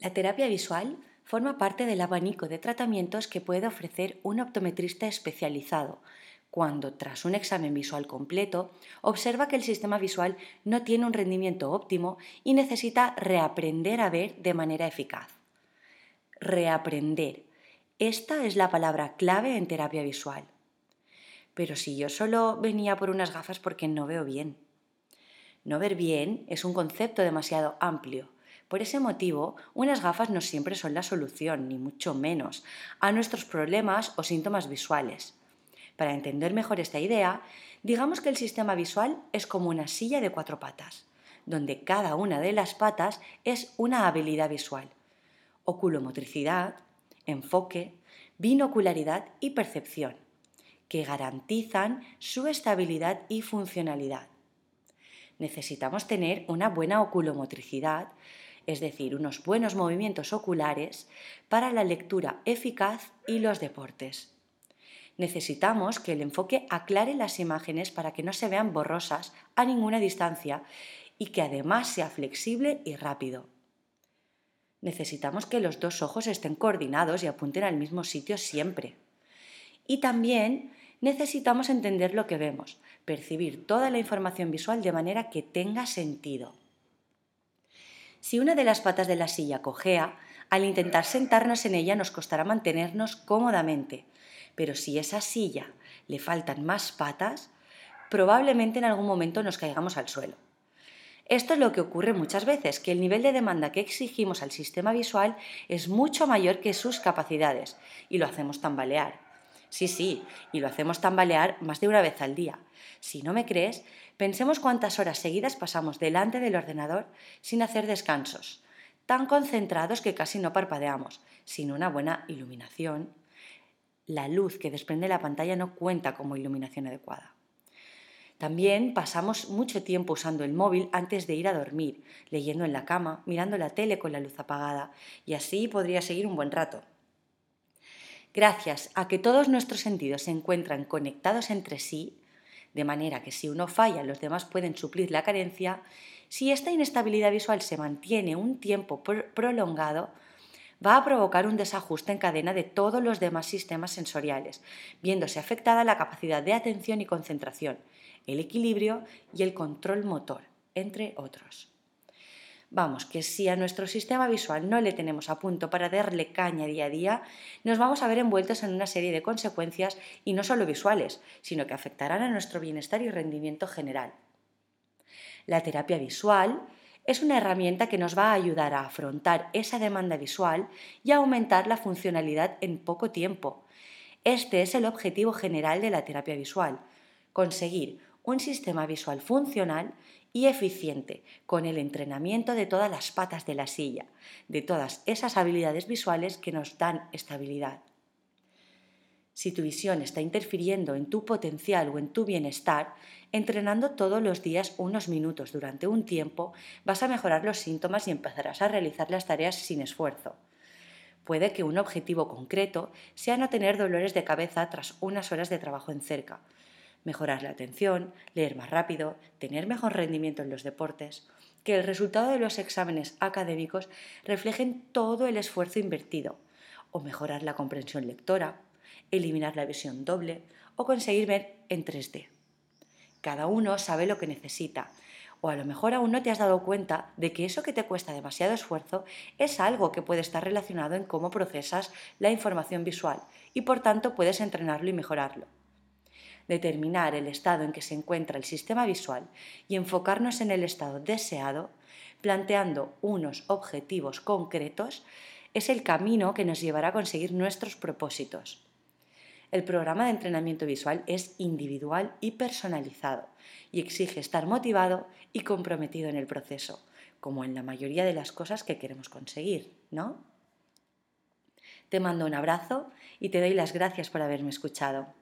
La terapia visual forma parte del abanico de tratamientos que puede ofrecer un optometrista especializado cuando, tras un examen visual completo, observa que el sistema visual no tiene un rendimiento óptimo y necesita reaprender a ver de manera eficaz. Reaprender. Esta es la palabra clave en terapia visual. Pero si yo solo venía por unas gafas porque no veo bien. No ver bien es un concepto demasiado amplio por ese motivo, unas gafas no siempre son la solución, ni mucho menos, a nuestros problemas o síntomas visuales. Para entender mejor esta idea, digamos que el sistema visual es como una silla de cuatro patas, donde cada una de las patas es una habilidad visual. Oculomotricidad, enfoque, binocularidad y percepción, que garantizan su estabilidad y funcionalidad. Necesitamos tener una buena oculomotricidad es decir, unos buenos movimientos oculares para la lectura eficaz y los deportes. Necesitamos que el enfoque aclare las imágenes para que no se vean borrosas a ninguna distancia y que además sea flexible y rápido. Necesitamos que los dos ojos estén coordinados y apunten al mismo sitio siempre. Y también necesitamos entender lo que vemos, percibir toda la información visual de manera que tenga sentido. Si una de las patas de la silla cojea, al intentar sentarnos en ella nos costará mantenernos cómodamente, pero si esa silla le faltan más patas, probablemente en algún momento nos caigamos al suelo. Esto es lo que ocurre muchas veces, que el nivel de demanda que exigimos al sistema visual es mucho mayor que sus capacidades y lo hacemos tambalear. Sí, sí, y lo hacemos tambalear más de una vez al día. Si no me crees, pensemos cuántas horas seguidas pasamos delante del ordenador sin hacer descansos, tan concentrados que casi no parpadeamos, sin una buena iluminación. La luz que desprende la pantalla no cuenta como iluminación adecuada. También pasamos mucho tiempo usando el móvil antes de ir a dormir, leyendo en la cama, mirando la tele con la luz apagada, y así podría seguir un buen rato. Gracias a que todos nuestros sentidos se encuentran conectados entre sí, de manera que si uno falla los demás pueden suplir la carencia, si esta inestabilidad visual se mantiene un tiempo prolongado, va a provocar un desajuste en cadena de todos los demás sistemas sensoriales, viéndose afectada la capacidad de atención y concentración, el equilibrio y el control motor, entre otros. Vamos, que si a nuestro sistema visual no le tenemos a punto para darle caña día a día, nos vamos a ver envueltos en una serie de consecuencias y no solo visuales, sino que afectarán a nuestro bienestar y rendimiento general. La terapia visual es una herramienta que nos va a ayudar a afrontar esa demanda visual y a aumentar la funcionalidad en poco tiempo. Este es el objetivo general de la terapia visual, conseguir un sistema visual funcional y eficiente con el entrenamiento de todas las patas de la silla, de todas esas habilidades visuales que nos dan estabilidad. Si tu visión está interfiriendo en tu potencial o en tu bienestar, entrenando todos los días unos minutos durante un tiempo, vas a mejorar los síntomas y empezarás a realizar las tareas sin esfuerzo. Puede que un objetivo concreto sea no tener dolores de cabeza tras unas horas de trabajo en cerca, mejorar la atención, leer más rápido, tener mejor rendimiento en los deportes, que el resultado de los exámenes académicos reflejen todo el esfuerzo invertido, o mejorar la comprensión lectora, eliminar la visión doble o conseguir ver en 3D. Cada uno sabe lo que necesita, o a lo mejor aún no te has dado cuenta de que eso que te cuesta demasiado esfuerzo es algo que puede estar relacionado en cómo procesas la información visual y por tanto puedes entrenarlo y mejorarlo determinar el estado en que se encuentra el sistema visual y enfocarnos en el estado deseado, planteando unos objetivos concretos, es el camino que nos llevará a conseguir nuestros propósitos. El programa de entrenamiento visual es individual y personalizado y exige estar motivado y comprometido en el proceso, como en la mayoría de las cosas que queremos conseguir, ¿no? Te mando un abrazo y te doy las gracias por haberme escuchado.